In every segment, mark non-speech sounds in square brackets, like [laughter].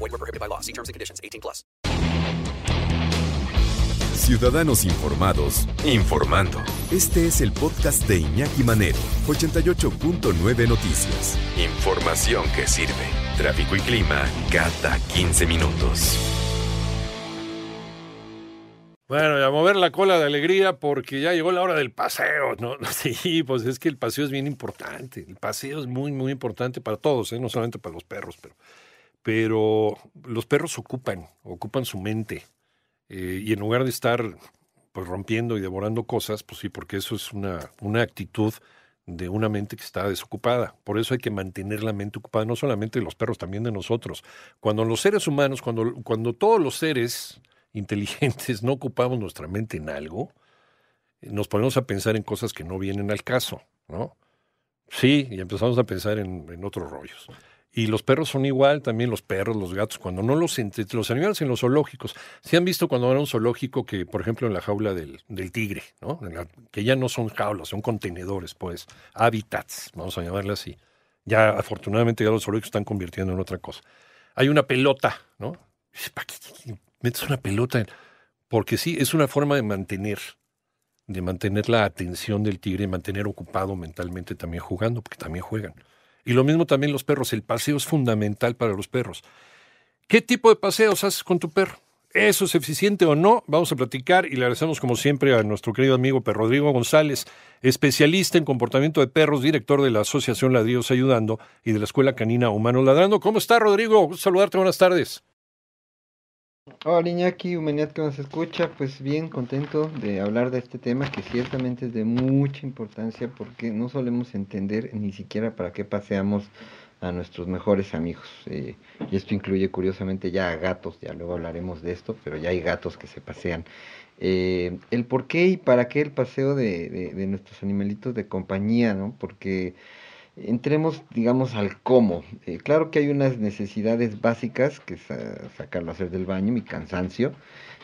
Void were prohibited by law. See terms and conditions. 18 plus. Ciudadanos informados, informando. Este es el podcast de Iñaki Manero, 88.9 Noticias. Información que sirve. Tráfico y clima cada 15 minutos. Bueno, y a mover la cola de alegría porque ya llegó la hora del paseo, [laughs] ¿no? Sí, pues es que el paseo es bien importante. El paseo es muy, muy importante para todos, ¿eh? no solamente para los perros, pero, pero los perros ocupan, ocupan su mente. Eh, y en lugar de estar pues rompiendo y devorando cosas, pues sí, porque eso es una, una actitud de una mente que está desocupada. Por eso hay que mantener la mente ocupada, no solamente de los perros, también de nosotros. Cuando los seres humanos, cuando, cuando todos los seres inteligentes [laughs] no ocupamos nuestra mente en algo, nos ponemos a pensar en cosas que no vienen al caso, ¿no? Sí, y empezamos a pensar en, en otros rollos. Y los perros son igual, también los perros, los gatos, cuando no los entre los animales en los zoológicos. Se han visto cuando van a un zoológico que, por ejemplo, en la jaula del, del tigre, ¿no? Que ya no son jaulas, son contenedores, pues, hábitats, vamos a llamarle así. Ya afortunadamente ya los zoológicos están convirtiendo en otra cosa. Hay una pelota, ¿no? ¿Para qué metes una pelota? Porque sí, es una forma de mantener, de mantener la atención del tigre, mantener ocupado mentalmente también jugando, porque también juegan. Y lo mismo también los perros. El paseo es fundamental para los perros. ¿Qué tipo de paseos haces con tu perro? ¿Eso es eficiente o no? Vamos a platicar y le agradecemos como siempre a nuestro querido amigo Per Rodrigo González, especialista en comportamiento de perros, director de la Asociación Ladrillos Ayudando y de la Escuela Canina Humanos Ladrando. ¿Cómo está Rodrigo? Saludarte, buenas tardes. Hola Iñaki, humanidad que nos escucha, pues bien contento de hablar de este tema que ciertamente es de mucha importancia porque no solemos entender ni siquiera para qué paseamos a nuestros mejores amigos. eh, y esto incluye curiosamente ya a gatos, ya luego hablaremos de esto, pero ya hay gatos que se pasean. Eh, el por qué y para qué el paseo de, de- de nuestros animalitos de compañía, ¿no? Porque entremos, digamos, al cómo. Eh, claro que hay unas necesidades básicas, que es ah, sacarlo a hacer del baño, mi cansancio.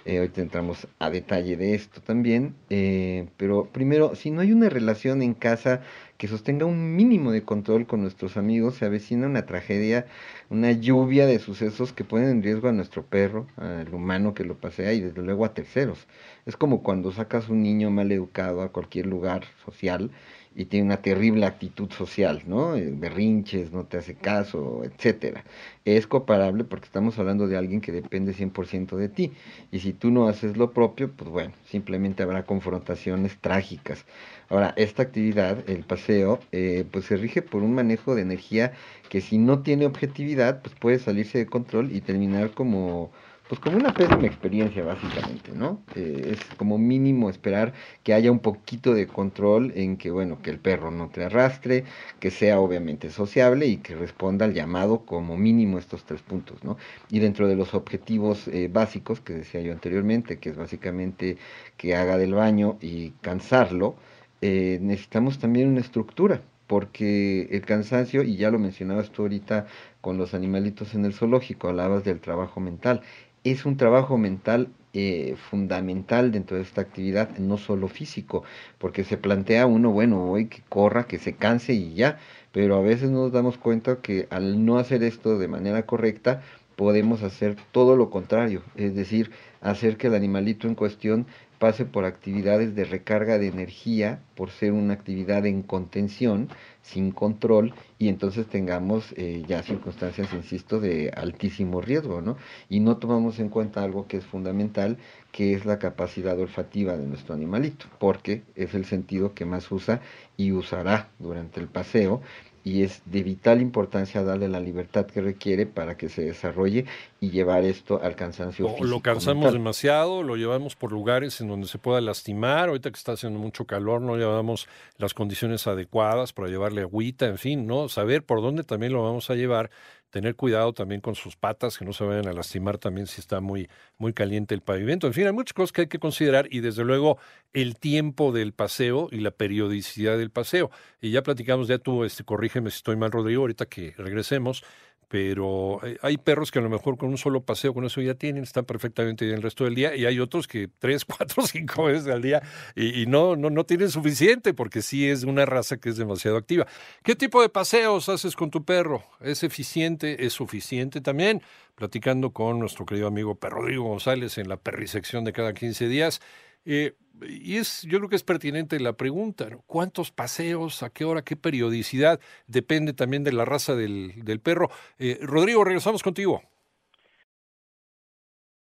Eh, ahorita entramos a detalle de esto también. eh, pero primero, si no hay una relación en casa que sostenga un mínimo de control con nuestros amigos, se avecina una tragedia, una lluvia de sucesos que ponen en riesgo a nuestro perro, al humano que lo pasea y desde luego a terceros. Es como cuando sacas un niño mal educado a cualquier lugar social y tiene una terrible actitud social, ¿no? Eh, Berrinches, no te hace caso, etcétera. Es comparable porque estamos hablando de alguien que depende 100% de ti. Y si tú no haces lo propio, pues bueno, simplemente habrá confrontaciones trágicas. Ahora, esta actividad, el paseo, eh, pues se rige por un manejo de energía que si no tiene objetividad, pues puede salirse de control y terminar como pues como una pésima experiencia básicamente, ¿no? Eh, es como mínimo esperar que haya un poquito de control en que, bueno, que el perro no te arrastre, que sea obviamente sociable y que responda al llamado como mínimo estos tres puntos, ¿no? Y dentro de los objetivos eh, básicos que decía yo anteriormente, que es básicamente que haga del baño y cansarlo, eh, necesitamos también una estructura, porque el cansancio, y ya lo mencionabas tú ahorita con los animalitos en el zoológico, hablabas del trabajo mental, es un trabajo mental eh, fundamental dentro de esta actividad, no solo físico, porque se plantea uno, bueno, hoy que corra, que se canse y ya, pero a veces nos damos cuenta que al no hacer esto de manera correcta, podemos hacer todo lo contrario, es decir, hacer que el animalito en cuestión pase por actividades de recarga de energía, por ser una actividad en contención, sin control, y entonces tengamos eh, ya circunstancias, insisto, de altísimo riesgo, ¿no? Y no tomamos en cuenta algo que es fundamental, que es la capacidad olfativa de nuestro animalito, porque es el sentido que más usa y usará durante el paseo, y es de vital importancia darle la libertad que requiere para que se desarrolle y llevar esto al cansancio O físico. lo cansamos mental. demasiado, lo llevamos por lugares en donde se pueda lastimar. Ahorita que está haciendo mucho calor, no llevamos las condiciones adecuadas para llevarle agüita, en fin, ¿no? Saber por dónde también lo vamos a llevar tener cuidado también con sus patas, que no se vayan a lastimar también si está muy, muy caliente el pavimento. En fin, hay muchas cosas que hay que considerar y desde luego el tiempo del paseo y la periodicidad del paseo. Y ya platicamos, ya tú, este, corrígeme si estoy mal, Rodrigo, ahorita que regresemos, pero eh, hay perros que a lo mejor con un solo paseo, con eso ya tienen, están perfectamente bien el resto del día, y hay otros que tres, [laughs] cuatro, cinco veces al día y, no, no, no tienen suficiente, porque sí es una raza que es demasiado activa. ¿Qué tipo de paseos haces con tu perro? ¿Es eficiente? ¿Es suficiente también? Platicando con nuestro querido amigo Perro Rodrigo González en la perrisección de cada 15 días. Eh, y es, yo creo que es pertinente la pregunta, ¿cuántos paseos, a qué hora, qué periodicidad? Depende también de la raza del, del perro. Eh, Rodrigo, regresamos contigo.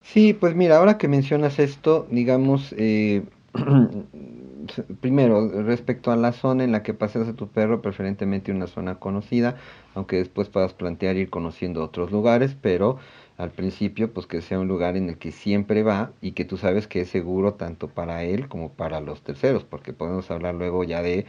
Sí, pues mira, ahora que mencionas esto, digamos, eh, [clears throat] primero, respecto a la zona en la que paseas a tu perro, preferentemente una zona conocida, aunque después puedas plantear ir conociendo otros lugares, pero al principio, pues que sea un lugar en el que siempre va y que tú sabes que es seguro tanto para él como para los terceros, porque podemos hablar luego ya de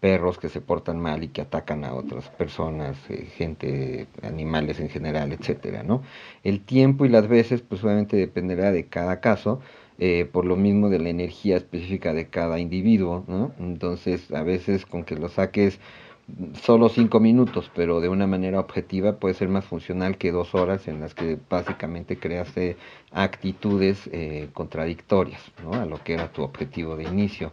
perros que se portan mal y que atacan a otras personas, eh, gente, animales en general, etcétera, ¿no? El tiempo y las veces, pues obviamente dependerá de cada caso, eh, por lo mismo de la energía específica de cada individuo, ¿no? Entonces, a veces con que lo saques solo cinco minutos, pero de una manera objetiva puede ser más funcional que dos horas en las que básicamente creaste actitudes eh, contradictorias ¿no? a lo que era tu objetivo de inicio.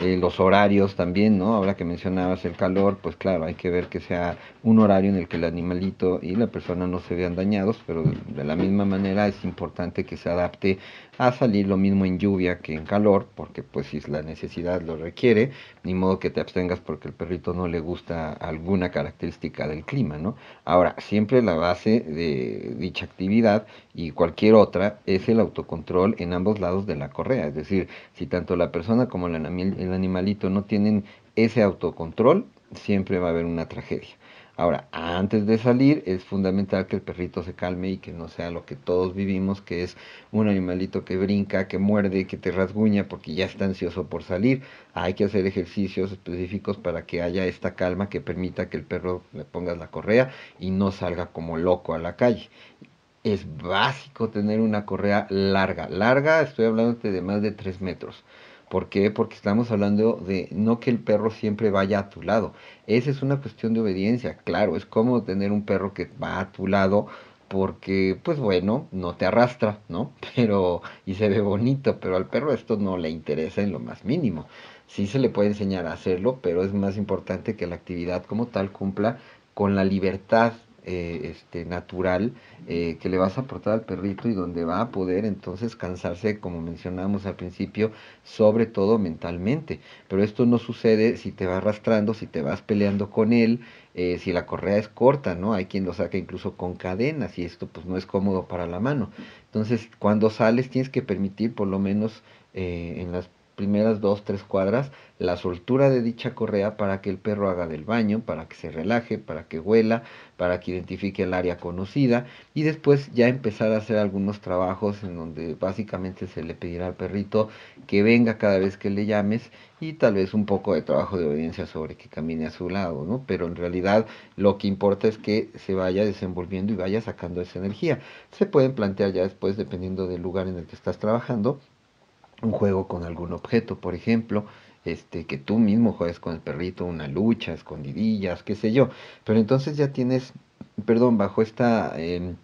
Eh, los horarios también, ¿no? Ahora que mencionabas el calor, pues claro, hay que ver que sea un horario en el que el animalito y la persona no se vean dañados, pero de la misma manera es importante que se adapte a salir lo mismo en lluvia que en calor, porque pues si la necesidad lo requiere, ni modo que te abstengas porque el perrito no le gusta alguna característica del clima, ¿no? Ahora, siempre la base de dicha actividad y cualquier otra es el autocontrol en ambos lados de la correa, es decir, si tanto la persona como el, el animalito no tienen ese autocontrol, siempre va a haber una tragedia. Ahora, antes de salir es fundamental que el perrito se calme y que no sea lo que todos vivimos, que es un animalito que brinca, que muerde, que te rasguña porque ya está ansioso por salir. Hay que hacer ejercicios específicos para que haya esta calma que permita que el perro le pongas la correa y no salga como loco a la calle. Es básico tener una correa larga. Larga, estoy hablando de más de 3 metros ¿Por qué? Porque estamos hablando de no que el perro siempre vaya a tu lado. Esa es una cuestión de obediencia. Claro, es como tener un perro que va a tu lado porque, pues bueno, no te arrastra, ¿no? [laughs] Pero, y se ve bonito, pero al perro esto no le interesa en lo más mínimo. Sí se le puede enseñar a hacerlo, pero es más importante que la actividad como tal cumpla con la libertad eh, este, natural eh, que le vas a aportar al perrito y donde va a poder entonces cansarse, como mencionamos al principio, sobre todo mentalmente. Pero esto no sucede si te va arrastrando, si te vas peleando con él, eh, si la correa es corta, ¿no? Hay quien lo saca incluso con cadenas y esto pues no es cómodo para la mano. Entonces, cuando sales tienes que permitir por lo menos en las primeras dos, tres cuadras la soltura de dicha correa para que el perro haga del baño, para que se relaje, para que huela, para que identifique el área conocida y después ya empezar a hacer algunos trabajos en donde básicamente se le pedirá al perrito que venga cada vez que le llames y tal vez un poco de trabajo de obediencia sobre que camine a su lado, ¿no? Pero en realidad lo que importa es que se vaya desenvolviendo y vaya sacando esa energía. Se pueden plantear ya después, dependiendo del lugar en el que estás trabajando, un juego con algún objeto, por ejemplo, este, que tú mismo juegues con el perrito, una lucha, escondidillas, qué sé yo. Pero entonces ya tienes, perdón, bajo esta em,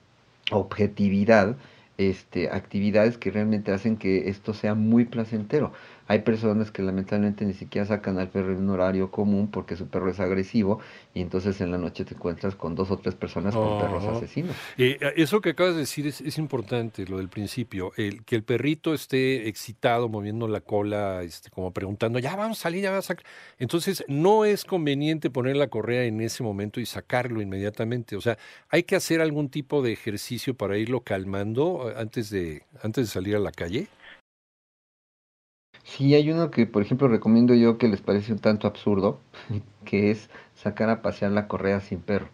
objetividad, este, actividades que realmente hacen que esto sea muy placentero. Hay personas que lamentablemente ni siquiera sacan al perro en un horario común porque su perro es agresivo y entonces en la noche te encuentras con dos o tres personas con perros asesinos. Eh, eso que acabas de decir es, importante, lo del principio, el, que el perrito esté excitado, moviendo la cola, este, como preguntando, ya vamos a salir, ya vamos a sacar. Entonces no es conveniente poner la correa en ese momento y sacarlo inmediatamente. O sea, hay que hacer algún tipo de ejercicio para irlo calmando eh, antes de, antes de salir a la calle. Sí, hay uno que, por ejemplo, recomiendo yo que les parece un tanto absurdo, [laughs] que es sacar a pasear la correa sin perro.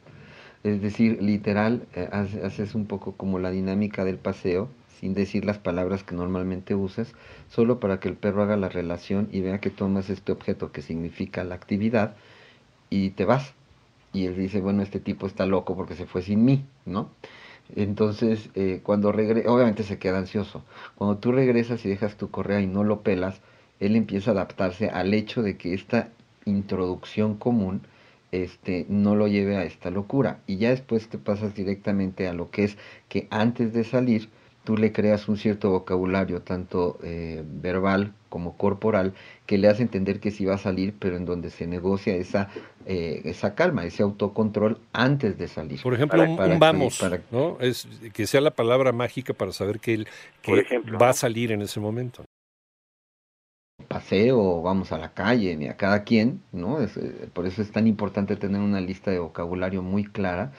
Es decir, literal, eh, haces un poco como la dinámica del paseo, sin decir las palabras que normalmente usas, solo para que el perro haga la relación y vea que tomas este objeto que significa la actividad y te vas y él dice, bueno, este tipo está loco porque se fue sin mí, ¿no? Entonces, eh, cuando regresa, obviamente se queda ansioso. Cuando tú regresas y dejas tu correa y no lo pelas, él empieza a adaptarse al hecho de que esta introducción común este, no lo lleve a esta locura. Y ya después te pasas directamente a lo que es que antes de salir, tú le creas un cierto vocabulario, tanto eh, verbal como corporal, que le hace entender que sí va a salir, pero en donde se negocia esa, eh, esa calma, ese autocontrol antes de salir. Por ejemplo, un, vamos, ¿no? Es que sea la palabra mágica para saber que él va a salir en ese momento. Paseo, vamos a la calle, mira, cada quien, ¿no? Es, eh, por eso es tan importante tener una lista de vocabulario muy clara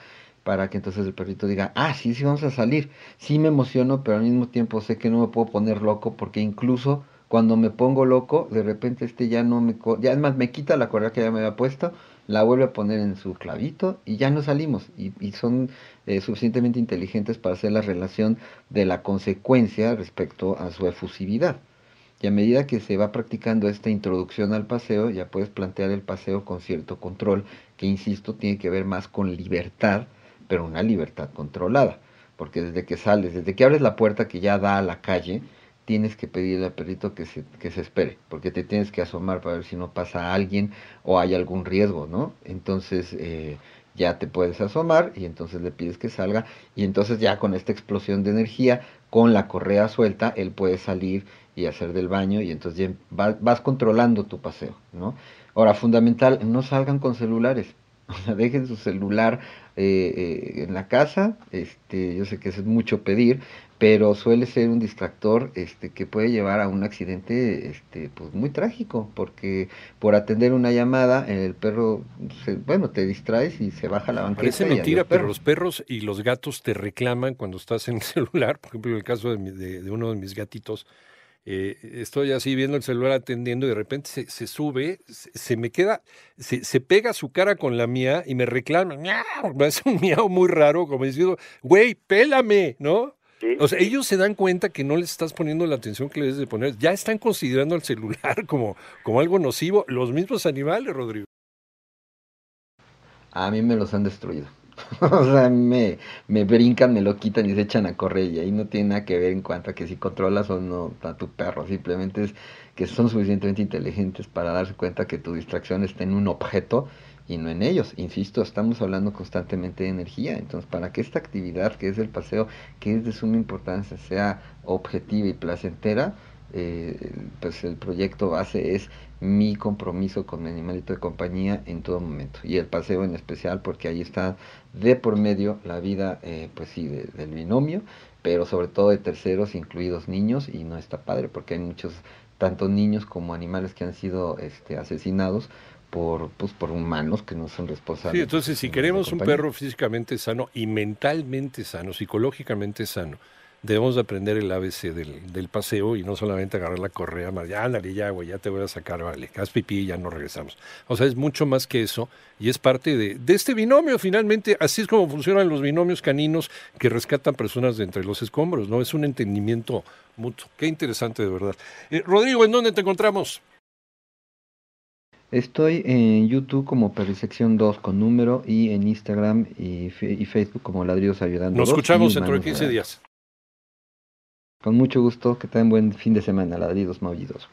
para que entonces el perrito diga, ah, sí, sí, vamos a salir. Sí me emociono, pero al mismo tiempo sé que no me puedo poner loco porque incluso cuando me pongo loco, de repente este ya no me... Ya es más, me quita la correa que ya me había puesto, la vuelve a poner en su clavito y ya no salimos. Y, y son eh, suficientemente inteligentes para hacer la relación de la consecuencia respecto a su efusividad. Y a medida que se va practicando esta introducción al paseo, ya puedes plantear el paseo con cierto control, que insisto, tiene que ver más con libertad pero una libertad controlada, porque desde que sales, desde que abres la puerta que ya da a la calle, tienes que pedirle al perrito que se, que se espere, porque te tienes que asomar para ver si no pasa alguien o hay algún riesgo, ¿no? Entonces eh, ya te puedes asomar y entonces le pides que salga y entonces ya con esta explosión de energía, con la correa suelta, él puede salir y hacer del baño y entonces ya vas, vas controlando tu paseo, ¿no? Ahora, fundamental, no salgan con celulares. [laughs] O sea, dejen su celular eh, eh, en la casa. Este, yo sé que es mucho pedir, pero suele ser un distractor este, que puede llevar a un accidente este, pues muy trágico, porque por atender una llamada, el perro, bueno, te distraes y se baja la banqueta. Parece mentira, pero los perros y los gatos te reclaman cuando estás en el [laughs] celular. Por ejemplo, en el caso de, de uno de mis gatitos, eh, estoy así viendo el celular atendiendo y de repente se, sube, se, me queda, se, se, pega su cara con la mía y me reclama, me hace un miau muy raro, como diciendo, güey, pélame, ¿no? O sea, ellos se dan cuenta que no les estás poniendo la atención que les debes de poner. Ya están considerando el celular [laughs] como, como algo nocivo. Los mismos animales, Rodrigo. A mí me los han destruido. [laughs] o sea, me, me brincan, me lo quitan y se echan a correr. Y ahí no tiene nada que ver en cuanto a que si controlas o no a tu perro. Simplemente es que son suficientemente inteligentes para darse cuenta que tu distracción está en un objeto y no en ellos. Insisto, estamos hablando constantemente de energía. Entonces, para que esta actividad, que es el paseo, que es de suma importancia, sea objetiva y placentera, eh, pues el proyecto base es mi compromiso con mi animalito de compañía en todo momento y el paseo en especial porque ahí está de por medio la vida eh, pues sí del binomio pero sobre todo de terceros incluidos niños y no está padre porque hay muchos tanto niños como animales que han sido este, asesinados por pues por humanos que no son responsables. Sí, entonces si queremos un perro físicamente sano y mentalmente sano, psicológicamente sano, debemos de aprender el ABC del, del, paseo y no solamente agarrar la correa, ya ándale, ya, güey, ya te voy a sacar, vale, haz pipí y ya no regresamos. O sea, es mucho más que eso y es parte de, de, este binomio, finalmente, así es como funcionan los binomios caninos que rescatan personas de entre los escombros, ¿no? Es un entendimiento mutuo. Qué interesante, de verdad. Eh, Rodrigo, ¿en dónde te encontramos? Estoy en YouTube como Perrisección 2 con número y en Instagram y, y Facebook como Ladridos Ayudando. Nos escuchamos dentro de 15 días. Con mucho gusto, que tengan buen fin de semana, ladridos maullidos.